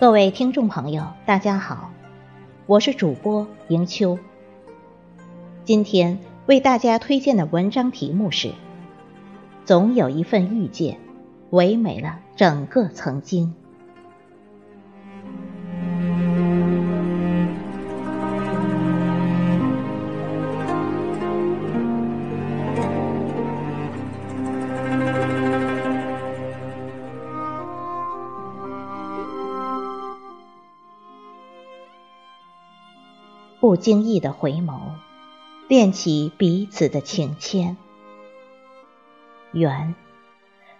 各位听众朋友，大家好，我是主播迎秋。今天为大家推荐的文章题目是《总有一份遇见，唯美了整个曾经》。不经意的回眸，恋起彼此的情牵。缘，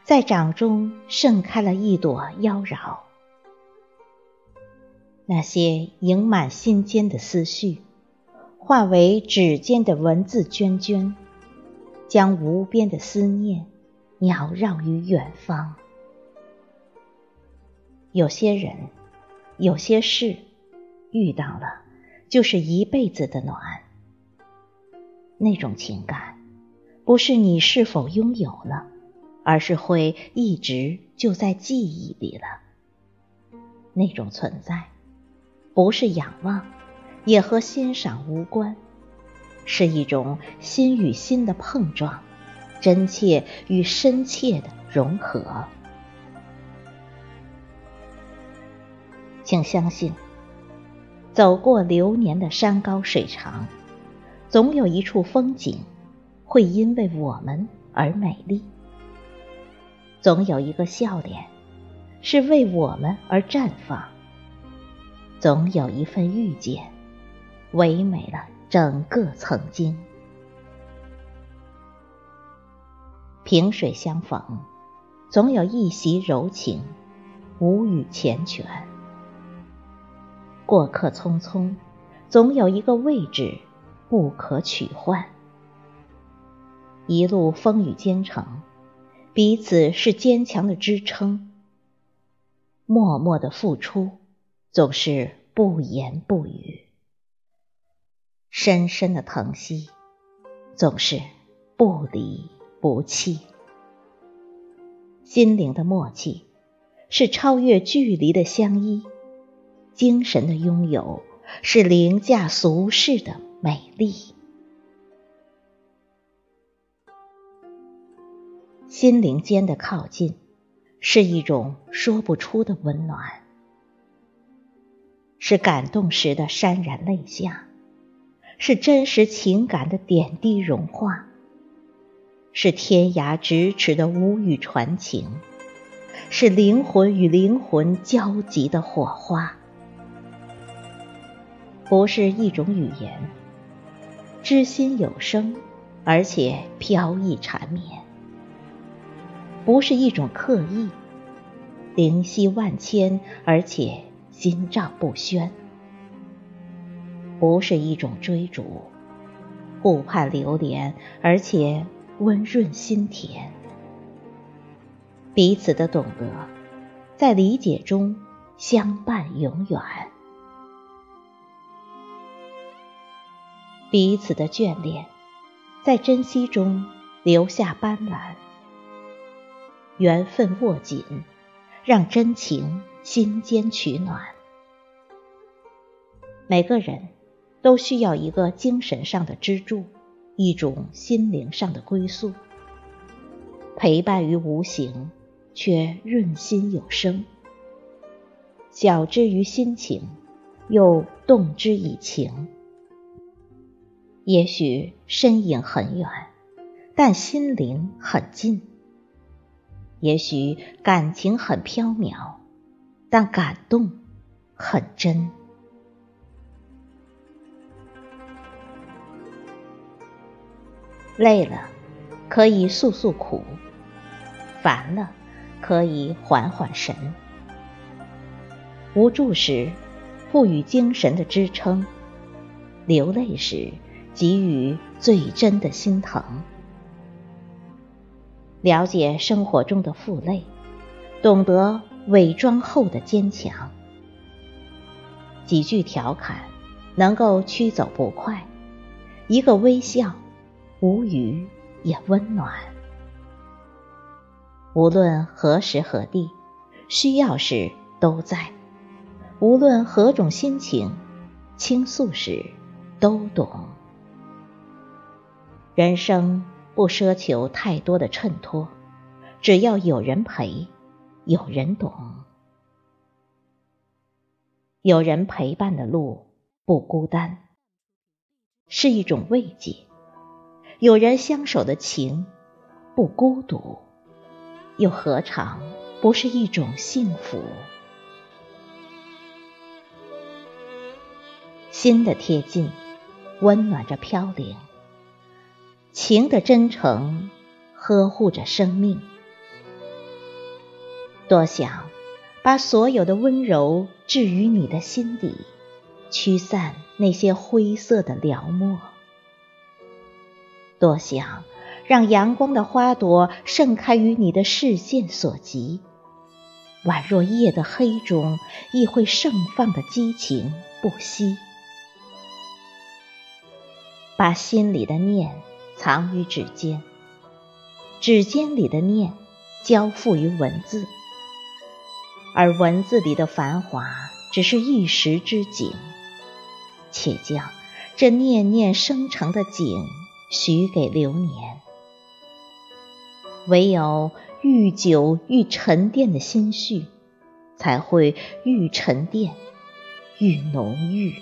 在掌中盛开了一朵妖娆。那些盈满心间的思绪，化为指尖的文字涓涓，将无边的思念缭绕于远方。有些人，有些事，遇到了。就是一辈子的暖，那种情感，不是你是否拥有了，而是会一直就在记忆里了。那种存在，不是仰望，也和欣赏无关，是一种心与心的碰撞，真切与深切的融合。请相信。走过流年的山高水长，总有一处风景会因为我们而美丽；总有一个笑脸是为我们而绽放；总有一份遇见，唯美了整个曾经。萍水相逢，总有一袭柔情，无语缱绻。过客匆匆，总有一个位置不可取换。一路风雨兼程，彼此是坚强的支撑。默默的付出，总是不言不语。深深的疼惜，总是不离不弃。心灵的默契，是超越距离的相依。精神的拥有是凌驾俗世的美丽，心灵间的靠近是一种说不出的温暖，是感动时的潸然泪下，是真实情感的点滴融化，是天涯咫尺的无语传情，是灵魂与灵魂交集的火花。不是一种语言，知心有声，而且飘逸缠绵；不是一种刻意，灵犀万千，而且心照不宣；不是一种追逐，顾盼流连，而且温润心田。彼此的懂得，在理解中相伴永远。彼此的眷恋，在珍惜中留下斑斓；缘分握紧，让真情心间取暖。每个人都需要一个精神上的支柱，一种心灵上的归宿，陪伴于无形，却润心有声；晓之于心情，又动之以情。也许身影很远，但心灵很近；也许感情很飘渺，但感动很真。累了可以诉诉苦，烦了可以缓缓神。无助时，赋予精神的支撑；流泪时，给予最真的心疼。了解生活中的负累，懂得伪装后的坚强。几句调侃，能够驱走不快；一个微笑，无语也温暖。无论何时何地，需要时都在；无论何种心情，倾诉时都懂。人生不奢求太多的衬托，只要有人陪，有人懂。有人陪伴的路不孤单，是一种慰藉；有人相守的情不孤独，又何尝不是一种幸福？心的贴近，温暖着飘零；情的真诚，呵护着生命。多想。把所有的温柔置于你的心底，驱散那些灰色的撩墨。多想让阳光的花朵盛开于你的视线所及，宛若夜的黑中亦会盛放的激情不息。把心里的念藏于指尖，指尖里的念交付于文字。而文字里的繁华，只是一时之景，且将这念念生成的景许给流年。唯有愈久愈沉淀的心绪，才会愈沉淀愈浓郁。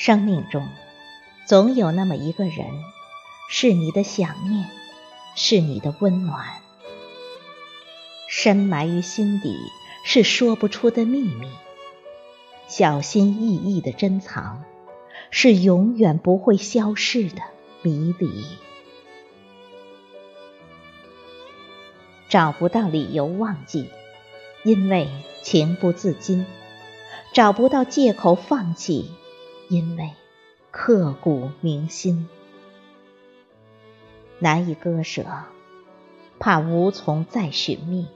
生命中，总有那么一个人，是你的想念。是你的温暖，深埋于心底，是说不出的秘密；小心翼翼的珍藏，是永远不会消逝的迷离。找不到理由忘记，因为情不自禁；找不到借口放弃，因为刻骨铭心。难以割舍，怕无从再寻觅。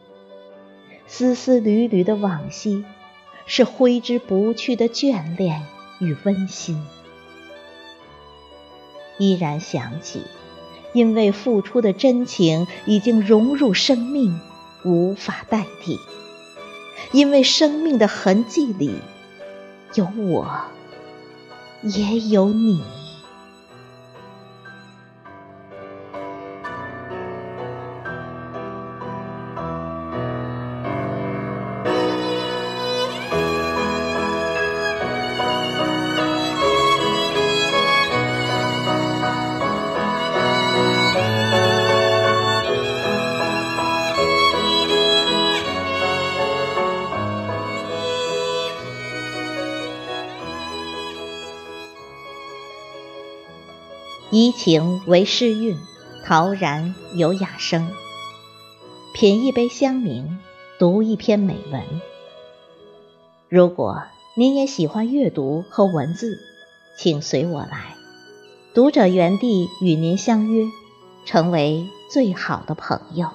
丝丝缕缕的往昔，是挥之不去的眷恋与温馨。依然想起，因为付出的真情已经融入生命，无法代替。因为生命的痕迹里，有我，也有你。怡情为诗韵，陶然有雅声。品一杯香茗，读一篇美文。如果您也喜欢阅读和文字，请随我来，读者园地与您相约，成为最好的朋友。